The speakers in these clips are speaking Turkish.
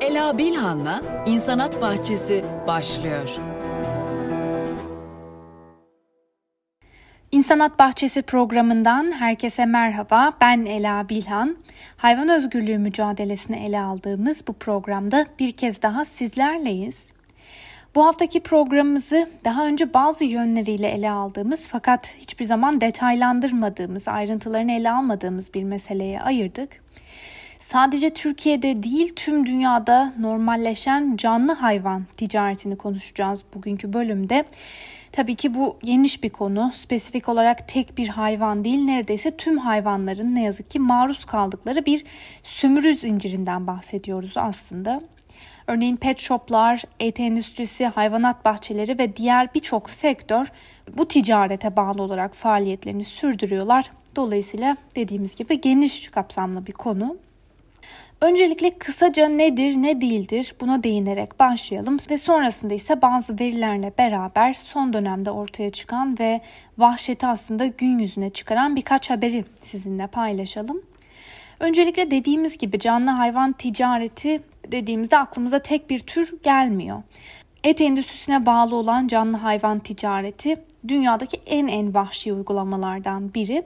Ela Bilhan'la İnsanat Bahçesi başlıyor. İnsanat Bahçesi programından herkese merhaba. Ben Ela Bilhan. Hayvan özgürlüğü mücadelesini ele aldığımız bu programda bir kez daha sizlerleyiz. Bu haftaki programımızı daha önce bazı yönleriyle ele aldığımız fakat hiçbir zaman detaylandırmadığımız, ayrıntılarını ele almadığımız bir meseleye ayırdık. Sadece Türkiye'de değil tüm dünyada normalleşen canlı hayvan ticaretini konuşacağız bugünkü bölümde. Tabii ki bu geniş bir konu. Spesifik olarak tek bir hayvan değil, neredeyse tüm hayvanların ne yazık ki maruz kaldıkları bir sömürü zincirinden bahsediyoruz aslında. Örneğin pet shoplar, et endüstrisi, hayvanat bahçeleri ve diğer birçok sektör bu ticarete bağlı olarak faaliyetlerini sürdürüyorlar. Dolayısıyla dediğimiz gibi geniş kapsamlı bir konu. Öncelikle kısaca nedir ne değildir buna değinerek başlayalım ve sonrasında ise bazı verilerle beraber son dönemde ortaya çıkan ve vahşeti aslında gün yüzüne çıkaran birkaç haberi sizinle paylaşalım. Öncelikle dediğimiz gibi canlı hayvan ticareti dediğimizde aklımıza tek bir tür gelmiyor. Et endüstrisine bağlı olan canlı hayvan ticareti dünyadaki en en vahşi uygulamalardan biri.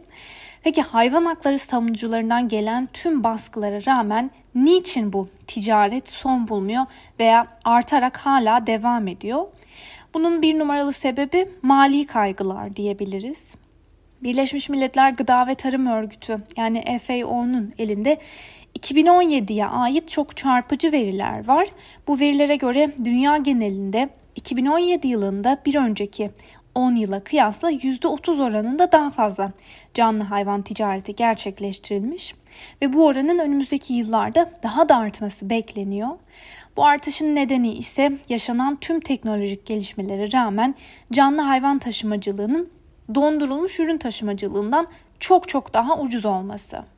Peki hayvan hakları savunucularından gelen tüm baskılara rağmen niçin bu ticaret son bulmuyor veya artarak hala devam ediyor? Bunun bir numaralı sebebi mali kaygılar diyebiliriz. Birleşmiş Milletler Gıda ve Tarım Örgütü yani FAO'nun elinde 2017'ye ait çok çarpıcı veriler var. Bu verilere göre dünya genelinde 2017 yılında bir önceki 10 yıla kıyasla %30 oranında daha fazla canlı hayvan ticareti gerçekleştirilmiş ve bu oranın önümüzdeki yıllarda daha da artması bekleniyor. Bu artışın nedeni ise yaşanan tüm teknolojik gelişmelere rağmen canlı hayvan taşımacılığının dondurulmuş ürün taşımacılığından çok çok daha ucuz olması.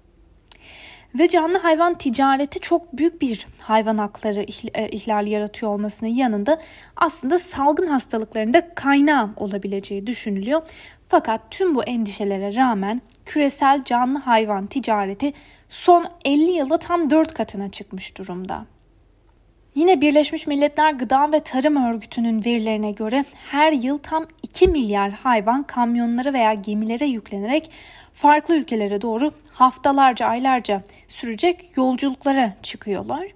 Ve canlı hayvan ticareti çok büyük bir hayvan hakları e, ihlali yaratıyor olmasının yanında aslında salgın hastalıklarında kaynağı olabileceği düşünülüyor. Fakat tüm bu endişelere rağmen küresel canlı hayvan ticareti son 50 yılda tam 4 katına çıkmış durumda. Yine Birleşmiş Milletler Gıda ve Tarım Örgütü'nün verilerine göre her yıl tam 2 milyar hayvan kamyonlara veya gemilere yüklenerek farklı ülkelere doğru haftalarca, aylarca sürecek yolculuklara çıkıyorlar.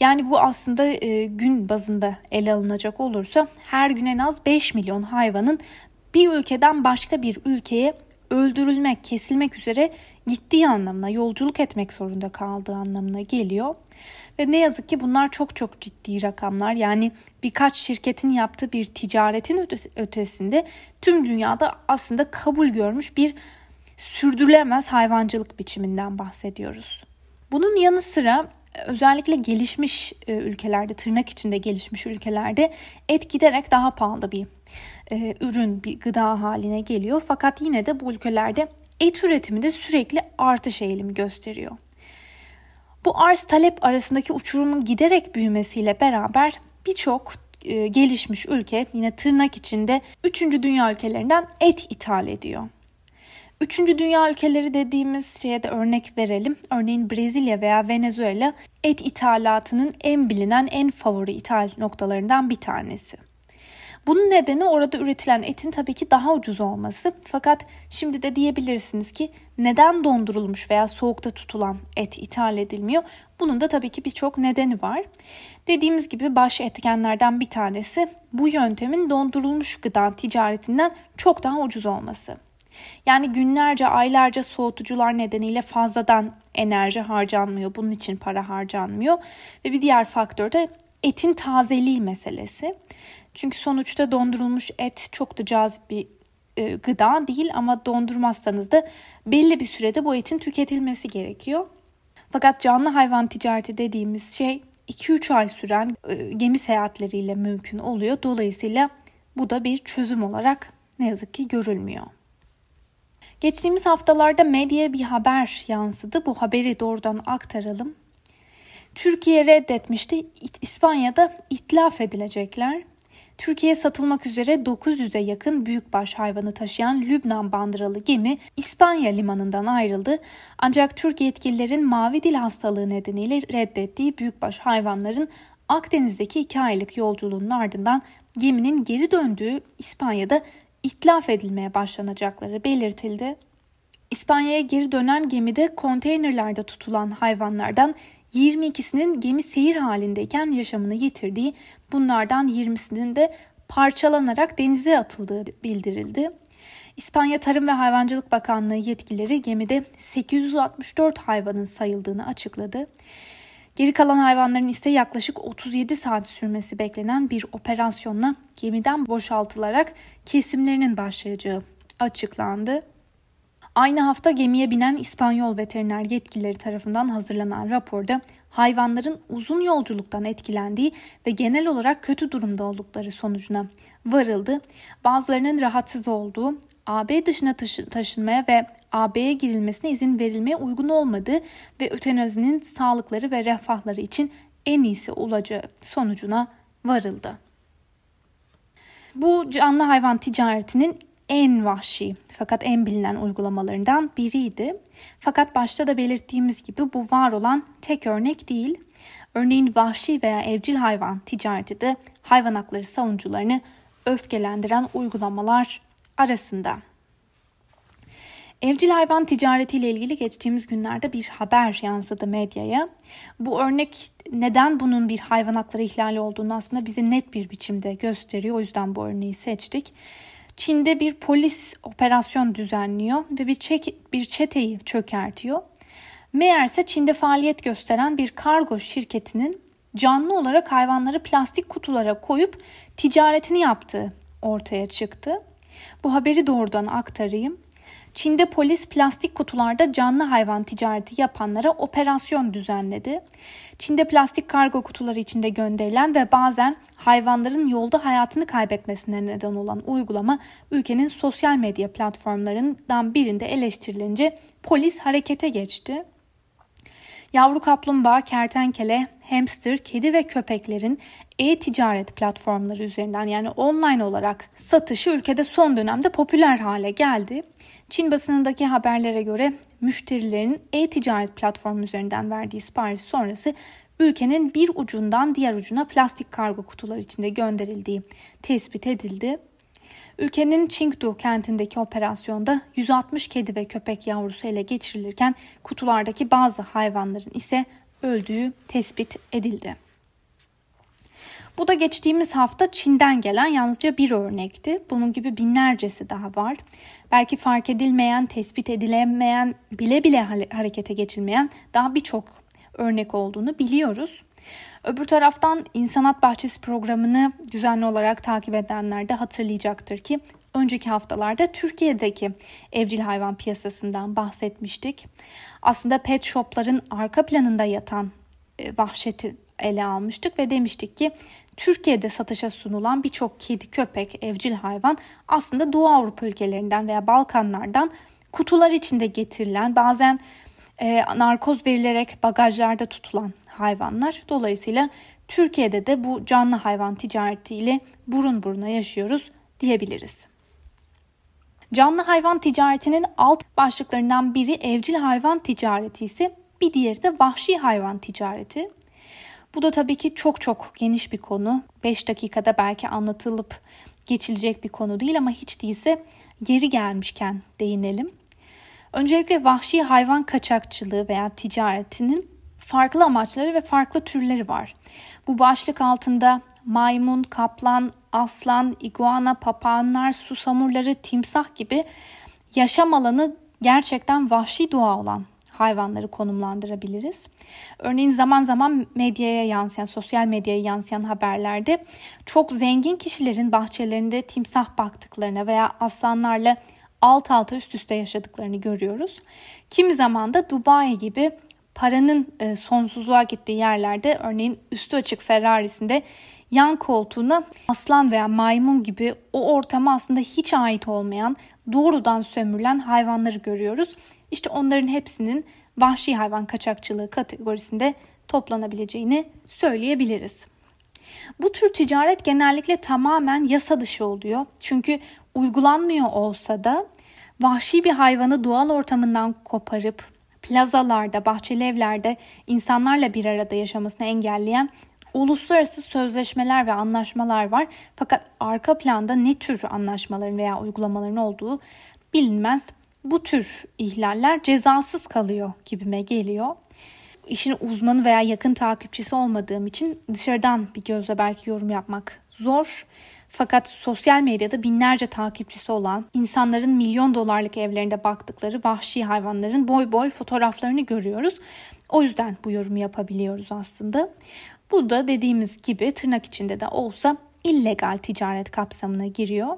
Yani bu aslında e, gün bazında ele alınacak olursa her gün en az 5 milyon hayvanın bir ülkeden başka bir ülkeye öldürülmek, kesilmek üzere gittiği anlamına, yolculuk etmek zorunda kaldığı anlamına geliyor. Ve ne yazık ki bunlar çok çok ciddi rakamlar. Yani birkaç şirketin yaptığı bir ticaretin ötesinde tüm dünyada aslında kabul görmüş bir sürdürülemez hayvancılık biçiminden bahsediyoruz. Bunun yanı sıra özellikle gelişmiş e, ülkelerde, tırnak içinde gelişmiş ülkelerde et giderek daha pahalı bir e, ürün, bir gıda haline geliyor. Fakat yine de bu ülkelerde et üretimi de sürekli artış eğilimi gösteriyor. Bu arz talep arasındaki uçurumun giderek büyümesiyle beraber birçok e, gelişmiş ülke yine tırnak içinde 3. dünya ülkelerinden et ithal ediyor. Üçüncü dünya ülkeleri dediğimiz şeye de örnek verelim. Örneğin Brezilya veya Venezuela et ithalatının en bilinen en favori ithal noktalarından bir tanesi. Bunun nedeni orada üretilen etin tabii ki daha ucuz olması. Fakat şimdi de diyebilirsiniz ki neden dondurulmuş veya soğukta tutulan et ithal edilmiyor? Bunun da tabii ki birçok nedeni var. Dediğimiz gibi baş etkenlerden bir tanesi bu yöntemin dondurulmuş gıda ticaretinden çok daha ucuz olması. Yani günlerce, aylarca soğutucular nedeniyle fazladan enerji harcanmıyor. Bunun için para harcanmıyor. Ve bir diğer faktör de etin tazeliği meselesi. Çünkü sonuçta dondurulmuş et çok da cazip bir e, gıda değil ama dondurmazsanız da belli bir sürede bu etin tüketilmesi gerekiyor. Fakat canlı hayvan ticareti dediğimiz şey 2-3 ay süren e, gemi seyahatleriyle mümkün oluyor. Dolayısıyla bu da bir çözüm olarak ne yazık ki görülmüyor. Geçtiğimiz haftalarda medyaya bir haber yansıdı. Bu haberi doğrudan aktaralım. Türkiye reddetmişti. İspanya'da itlaf edilecekler. Türkiye'ye satılmak üzere 900'e yakın büyükbaş hayvanı taşıyan Lübnan bandıralı gemi İspanya limanından ayrıldı. Ancak Türk yetkililerin mavi dil hastalığı nedeniyle reddettiği büyükbaş hayvanların Akdeniz'deki iki aylık yolculuğunun ardından geminin geri döndüğü İspanya'da itlaf edilmeye başlanacakları belirtildi. İspanya'ya geri dönen gemide konteynerlerde tutulan hayvanlardan 22'sinin gemi seyir halindeyken yaşamını yitirdiği, bunlardan 20'sinin de parçalanarak denize atıldığı bildirildi. İspanya Tarım ve Hayvancılık Bakanlığı yetkilileri gemide 864 hayvanın sayıldığını açıkladı. Geri kalan hayvanların ise yaklaşık 37 saat sürmesi beklenen bir operasyonla gemiden boşaltılarak kesimlerinin başlayacağı açıklandı. Aynı hafta gemiye binen İspanyol veteriner yetkilileri tarafından hazırlanan raporda hayvanların uzun yolculuktan etkilendiği ve genel olarak kötü durumda oldukları sonucuna varıldı. Bazılarının rahatsız olduğu, AB dışına taşı taşınmaya ve AB'ye girilmesine izin verilmeye uygun olmadığı ve ötenazinin sağlıkları ve refahları için en iyisi olacağı sonucuna varıldı. Bu canlı hayvan ticaretinin en vahşi fakat en bilinen uygulamalarından biriydi. Fakat başta da belirttiğimiz gibi bu var olan tek örnek değil. Örneğin vahşi veya evcil hayvan ticareti de hayvan hakları savunucularını öfkelendiren uygulamalar arasında. Evcil hayvan ticaretiyle ilgili geçtiğimiz günlerde bir haber yansıdı medyaya. Bu örnek neden bunun bir hayvan hakları ihlali olduğunu aslında bize net bir biçimde gösteriyor. O yüzden bu örneği seçtik. Çin'de bir polis operasyon düzenliyor ve bir, çek, bir çeteyi çökertiyor. Meğerse Çin'de faaliyet gösteren bir kargo şirketinin canlı olarak hayvanları plastik kutulara koyup ticaretini yaptığı ortaya çıktı. Bu haberi doğrudan aktarayım. Çin'de polis plastik kutularda canlı hayvan ticareti yapanlara operasyon düzenledi. Çin'de plastik kargo kutuları içinde gönderilen ve bazen hayvanların yolda hayatını kaybetmesine neden olan uygulama ülkenin sosyal medya platformlarından birinde eleştirilince polis harekete geçti. Yavru kaplumbağa, kertenkele, hamster, kedi ve köpeklerin e-ticaret platformları üzerinden yani online olarak satışı ülkede son dönemde popüler hale geldi. Çin basınındaki haberlere göre müşterilerin e-ticaret platformu üzerinden verdiği sipariş sonrası ülkenin bir ucundan diğer ucuna plastik kargo kutular içinde gönderildiği tespit edildi. Ülkenin Chengdu kentindeki operasyonda 160 kedi ve köpek yavrusu ele geçirilirken kutulardaki bazı hayvanların ise öldüğü tespit edildi. Bu da geçtiğimiz hafta Çin'den gelen yalnızca bir örnekti. Bunun gibi binlercesi daha var. Belki fark edilmeyen, tespit edilemeyen, bile bile harekete geçilmeyen daha birçok örnek olduğunu biliyoruz. Öbür taraftan İnsanat Bahçesi programını düzenli olarak takip edenler de hatırlayacaktır ki önceki haftalarda Türkiye'deki evcil hayvan piyasasından bahsetmiştik. Aslında pet shopların arka planında yatan e, vahşeti ele almıştık ve demiştik ki Türkiye'de satışa sunulan birçok kedi, köpek, evcil hayvan aslında Doğu Avrupa ülkelerinden veya Balkanlardan kutular içinde getirilen bazen e, narkoz verilerek bagajlarda tutulan hayvanlar. Dolayısıyla Türkiye'de de bu canlı hayvan ticaretiyle burun buruna yaşıyoruz diyebiliriz. Canlı hayvan ticaretinin alt başlıklarından biri evcil hayvan ticareti ise bir diğeri de vahşi hayvan ticareti. Bu da tabii ki çok çok geniş bir konu. 5 dakikada belki anlatılıp geçilecek bir konu değil ama hiç değilse geri gelmişken değinelim. Öncelikle vahşi hayvan kaçakçılığı veya ticaretinin farklı amaçları ve farklı türleri var. Bu başlık altında maymun, kaplan, aslan, iguana, papağanlar, susamurları, timsah gibi yaşam alanı gerçekten vahşi doğa olan hayvanları konumlandırabiliriz. Örneğin zaman zaman medyaya yansıyan, sosyal medyaya yansıyan haberlerde çok zengin kişilerin bahçelerinde timsah baktıklarına veya aslanlarla alt alta üst üste yaşadıklarını görüyoruz. Kimi zaman da Dubai gibi paranın e, sonsuzluğa gittiği yerlerde örneğin üstü açık Ferrari'sinde yan koltuğuna aslan veya maymun gibi o ortama aslında hiç ait olmayan doğrudan sömürülen hayvanları görüyoruz. İşte onların hepsinin vahşi hayvan kaçakçılığı kategorisinde toplanabileceğini söyleyebiliriz. Bu tür ticaret genellikle tamamen yasa dışı oluyor. Çünkü uygulanmıyor olsa da vahşi bir hayvanı doğal ortamından koparıp plazalarda, bahçeli evlerde insanlarla bir arada yaşamasını engelleyen uluslararası sözleşmeler ve anlaşmalar var. Fakat arka planda ne tür anlaşmaların veya uygulamaların olduğu bilinmez. Bu tür ihlaller cezasız kalıyor gibime geliyor. İşin uzmanı veya yakın takipçisi olmadığım için dışarıdan bir gözle belki yorum yapmak zor. Fakat sosyal medyada binlerce takipçisi olan insanların milyon dolarlık evlerinde baktıkları vahşi hayvanların boy boy fotoğraflarını görüyoruz. O yüzden bu yorumu yapabiliyoruz aslında. Bu da dediğimiz gibi tırnak içinde de olsa illegal ticaret kapsamına giriyor.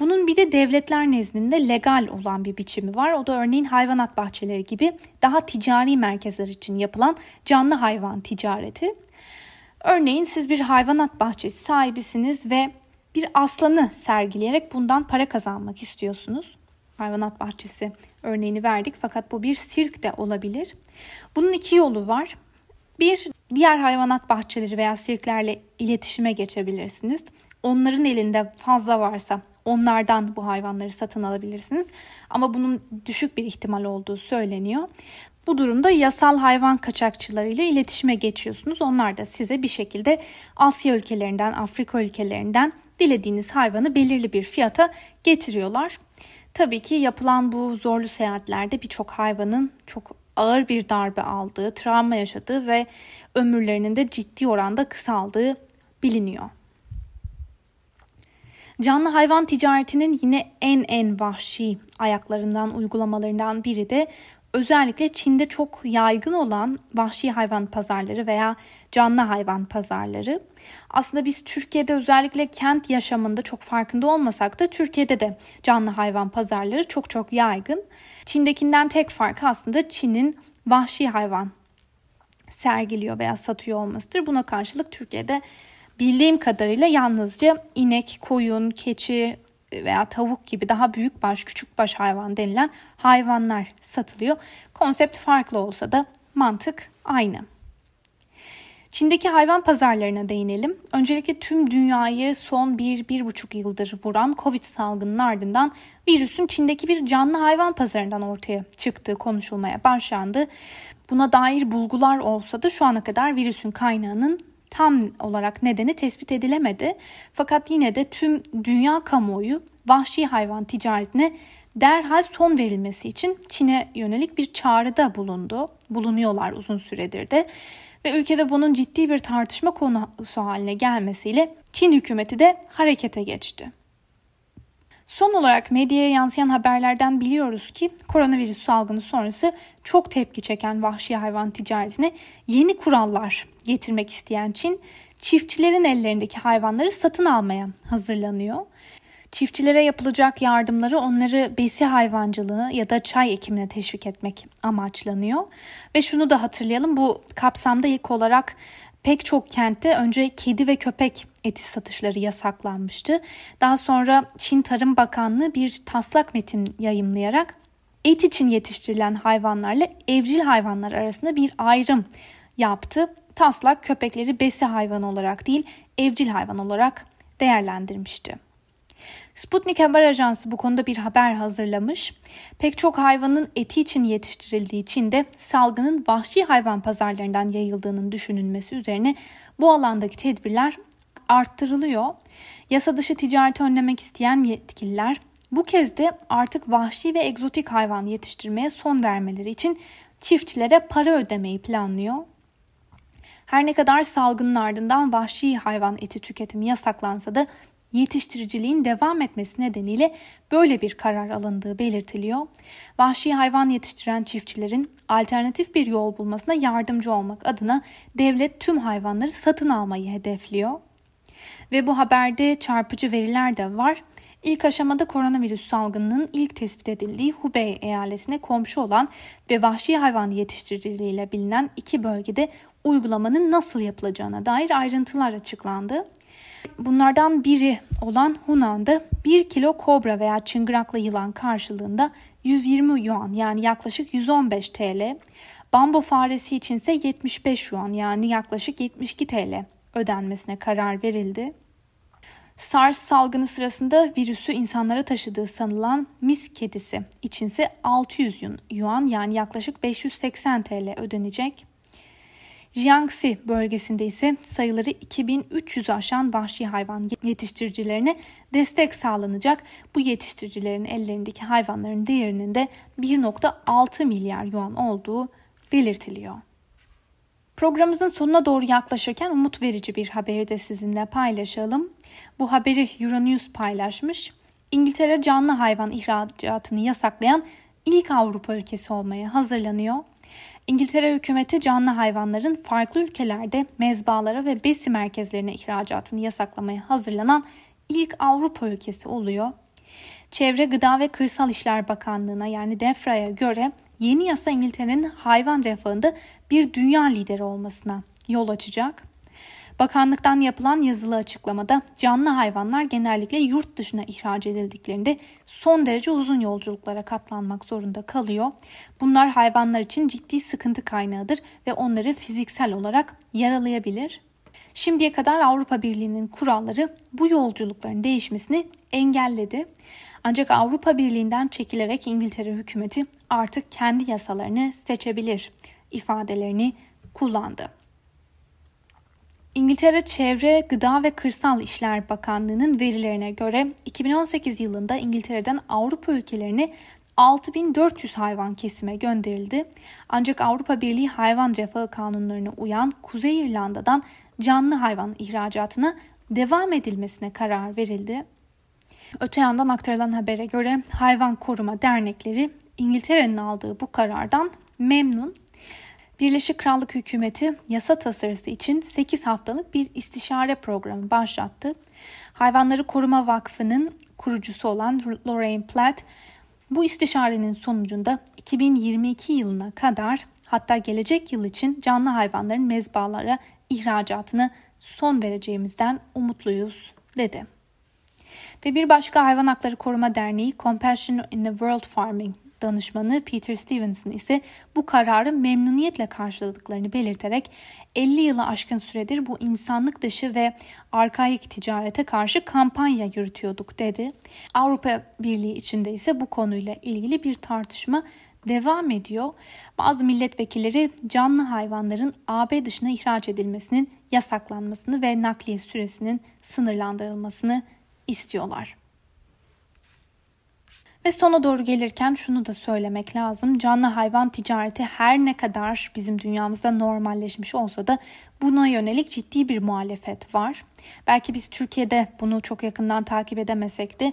Bunun bir de devletler nezdinde legal olan bir biçimi var. O da örneğin hayvanat bahçeleri gibi daha ticari merkezler için yapılan canlı hayvan ticareti. Örneğin siz bir hayvanat bahçesi sahibisiniz ve bir aslanı sergileyerek bundan para kazanmak istiyorsunuz. Hayvanat bahçesi örneğini verdik fakat bu bir sirk de olabilir. Bunun iki yolu var. Bir, diğer hayvanat bahçeleri veya sirklerle iletişime geçebilirsiniz. Onların elinde fazla varsa onlardan bu hayvanları satın alabilirsiniz. Ama bunun düşük bir ihtimal olduğu söyleniyor. Bu durumda yasal hayvan kaçakçılarıyla iletişime geçiyorsunuz. Onlar da size bir şekilde Asya ülkelerinden, Afrika ülkelerinden dilediğiniz hayvanı belirli bir fiyata getiriyorlar. Tabii ki yapılan bu zorlu seyahatlerde birçok hayvanın çok ağır bir darbe aldığı, travma yaşadığı ve ömürlerinin de ciddi oranda kısaldığı biliniyor. Canlı hayvan ticaretinin yine en en vahşi ayaklarından, uygulamalarından biri de özellikle Çin'de çok yaygın olan vahşi hayvan pazarları veya canlı hayvan pazarları. Aslında biz Türkiye'de özellikle kent yaşamında çok farkında olmasak da Türkiye'de de canlı hayvan pazarları çok çok yaygın. Çin'dekinden tek farkı aslında Çin'in vahşi hayvan sergiliyor veya satıyor olmasıdır. Buna karşılık Türkiye'de bildiğim kadarıyla yalnızca inek, koyun, keçi veya tavuk gibi daha büyük baş, küçük baş hayvan denilen hayvanlar satılıyor. Konsept farklı olsa da mantık aynı. Çin'deki hayvan pazarlarına değinelim. Öncelikle tüm dünyayı son 1-1,5 yıldır vuran Covid salgının ardından virüsün Çin'deki bir canlı hayvan pazarından ortaya çıktığı konuşulmaya başlandı. Buna dair bulgular olsa da şu ana kadar virüsün kaynağının tam olarak nedeni tespit edilemedi. Fakat yine de tüm dünya kamuoyu vahşi hayvan ticaretine derhal son verilmesi için Çin'e yönelik bir çağrıda bulundu. Bulunuyorlar uzun süredir de ve ülkede bunun ciddi bir tartışma konusu haline gelmesiyle Çin hükümeti de harekete geçti. Son olarak medyaya yansıyan haberlerden biliyoruz ki koronavirüs salgını sonrası çok tepki çeken vahşi hayvan ticaretine yeni kurallar getirmek isteyen Çin, çiftçilerin ellerindeki hayvanları satın almaya hazırlanıyor. Çiftçilere yapılacak yardımları onları besi hayvancılığı ya da çay ekimine teşvik etmek amaçlanıyor. Ve şunu da hatırlayalım bu kapsamda ilk olarak pek çok kentte önce kedi ve köpek eti satışları yasaklanmıştı. Daha sonra Çin Tarım Bakanlığı bir taslak metin yayımlayarak et için yetiştirilen hayvanlarla evcil hayvanlar arasında bir ayrım yaptı. Taslak köpekleri besi hayvanı olarak değil evcil hayvan olarak değerlendirmişti. Sputnik Haber Ajansı bu konuda bir haber hazırlamış. Pek çok hayvanın eti için yetiştirildiği Çin'de salgının vahşi hayvan pazarlarından yayıldığının düşünülmesi üzerine bu alandaki tedbirler arttırılıyor. Yasa dışı ticareti önlemek isteyen yetkililer bu kez de artık vahşi ve egzotik hayvan yetiştirmeye son vermeleri için çiftçilere para ödemeyi planlıyor. Her ne kadar salgının ardından vahşi hayvan eti tüketimi yasaklansa da yetiştiriciliğin devam etmesi nedeniyle böyle bir karar alındığı belirtiliyor. Vahşi hayvan yetiştiren çiftçilerin alternatif bir yol bulmasına yardımcı olmak adına devlet tüm hayvanları satın almayı hedefliyor. Ve bu haberde çarpıcı veriler de var. İlk aşamada koronavirüs salgınının ilk tespit edildiği Hubei eyaletine komşu olan ve vahşi hayvan yetiştiriciliğiyle bilinen iki bölgede uygulamanın nasıl yapılacağına dair ayrıntılar açıklandı. Bunlardan biri olan Hunan'da 1 kilo kobra veya çıngıraklı yılan karşılığında 120 yuan yani yaklaşık 115 TL, bambu faresi için ise 75 yuan yani yaklaşık 72 TL ödenmesine karar verildi. SARS salgını sırasında virüsü insanlara taşıdığı sanılan mis kedisi içinse 600 yuan yani yaklaşık 580 TL ödenecek. Jiangxi bölgesinde ise sayıları 2300'ü aşan vahşi hayvan yetiştiricilerine destek sağlanacak. Bu yetiştiricilerin ellerindeki hayvanların değerinin de 1.6 milyar yuan olduğu belirtiliyor. Programımızın sonuna doğru yaklaşırken umut verici bir haberi de sizinle paylaşalım. Bu haberi Euronews paylaşmış. İngiltere canlı hayvan ihracatını yasaklayan ilk Avrupa ülkesi olmaya hazırlanıyor. İngiltere hükümeti canlı hayvanların farklı ülkelerde mezbalara ve besi merkezlerine ihracatını yasaklamaya hazırlanan ilk Avrupa ülkesi oluyor. Çevre, Gıda ve Kırsal İşler Bakanlığı'na yani DEFRA'ya göre yeni yasa İngiltere'nin hayvan refahında bir dünya lideri olmasına yol açacak. Bakanlıktan yapılan yazılı açıklamada canlı hayvanlar genellikle yurt dışına ihraç edildiklerinde son derece uzun yolculuklara katlanmak zorunda kalıyor. Bunlar hayvanlar için ciddi sıkıntı kaynağıdır ve onları fiziksel olarak yaralayabilir. Şimdiye kadar Avrupa Birliği'nin kuralları bu yolculukların değişmesini engelledi. Ancak Avrupa Birliği'nden çekilerek İngiltere hükümeti artık kendi yasalarını seçebilir ifadelerini kullandı. İngiltere Çevre, Gıda ve Kırsal İşler Bakanlığı'nın verilerine göre 2018 yılında İngiltere'den Avrupa ülkelerine 6400 hayvan kesime gönderildi. Ancak Avrupa Birliği hayvan refahı kanunlarına uyan Kuzey İrlanda'dan canlı hayvan ihracatına devam edilmesine karar verildi. Öte yandan aktarılan habere göre hayvan koruma dernekleri İngiltere'nin aldığı bu karardan memnun. Birleşik Krallık hükümeti yasa tasarısı için 8 haftalık bir istişare programı başlattı. Hayvanları Koruma Vakfı'nın kurucusu olan Lorraine Platt bu istişarenin sonucunda 2022 yılına kadar hatta gelecek yıl için canlı hayvanların mezbalara ihracatını son vereceğimizden umutluyuz dedi. Ve bir başka hayvan hakları koruma derneği Compassion in the World Farming danışmanı Peter Stevenson ise bu kararı memnuniyetle karşıladıklarını belirterek 50 yılı aşkın süredir bu insanlık dışı ve arkaik ticarete karşı kampanya yürütüyorduk dedi. Avrupa Birliği içinde ise bu konuyla ilgili bir tartışma devam ediyor. Bazı milletvekilleri canlı hayvanların AB dışına ihraç edilmesinin yasaklanmasını ve nakliye süresinin sınırlandırılmasını istiyorlar. Ve sona doğru gelirken şunu da söylemek lazım. Canlı hayvan ticareti her ne kadar bizim dünyamızda normalleşmiş olsa da buna yönelik ciddi bir muhalefet var. Belki biz Türkiye'de bunu çok yakından takip edemesek de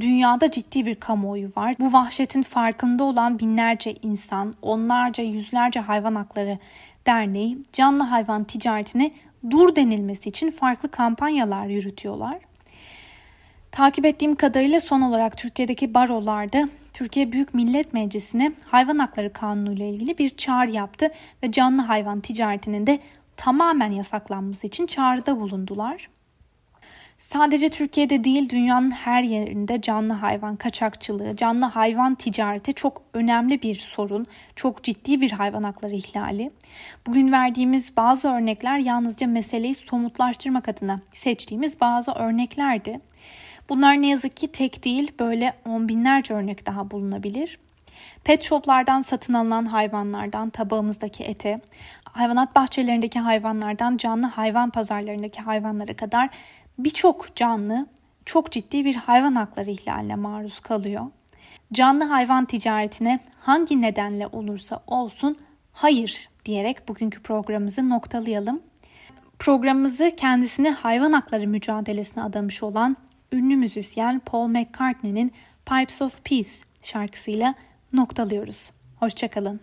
dünyada ciddi bir kamuoyu var. Bu vahşetin farkında olan binlerce insan, onlarca, yüzlerce hayvan hakları derneği canlı hayvan ticaretine dur denilmesi için farklı kampanyalar yürütüyorlar. Takip ettiğim kadarıyla son olarak Türkiye'deki barolarda Türkiye Büyük Millet Meclisi'ne hayvan hakları kanunu ile ilgili bir çağrı yaptı ve canlı hayvan ticaretinin de tamamen yasaklanması için çağrıda bulundular. Sadece Türkiye'de değil dünyanın her yerinde canlı hayvan kaçakçılığı, canlı hayvan ticareti çok önemli bir sorun, çok ciddi bir hayvan hakları ihlali. Bugün verdiğimiz bazı örnekler yalnızca meseleyi somutlaştırmak adına seçtiğimiz bazı örneklerdi. Bunlar ne yazık ki tek değil böyle on binlerce örnek daha bulunabilir. Pet shoplardan satın alınan hayvanlardan tabağımızdaki ete, hayvanat bahçelerindeki hayvanlardan canlı hayvan pazarlarındaki hayvanlara kadar birçok canlı çok ciddi bir hayvan hakları ihlaline maruz kalıyor. Canlı hayvan ticaretine hangi nedenle olursa olsun hayır diyerek bugünkü programımızı noktalayalım. Programımızı kendisini hayvan hakları mücadelesine adamış olan ünlü müzisyen Paul McCartney'nin Pipes of Peace şarkısıyla noktalıyoruz. Hoşçakalın.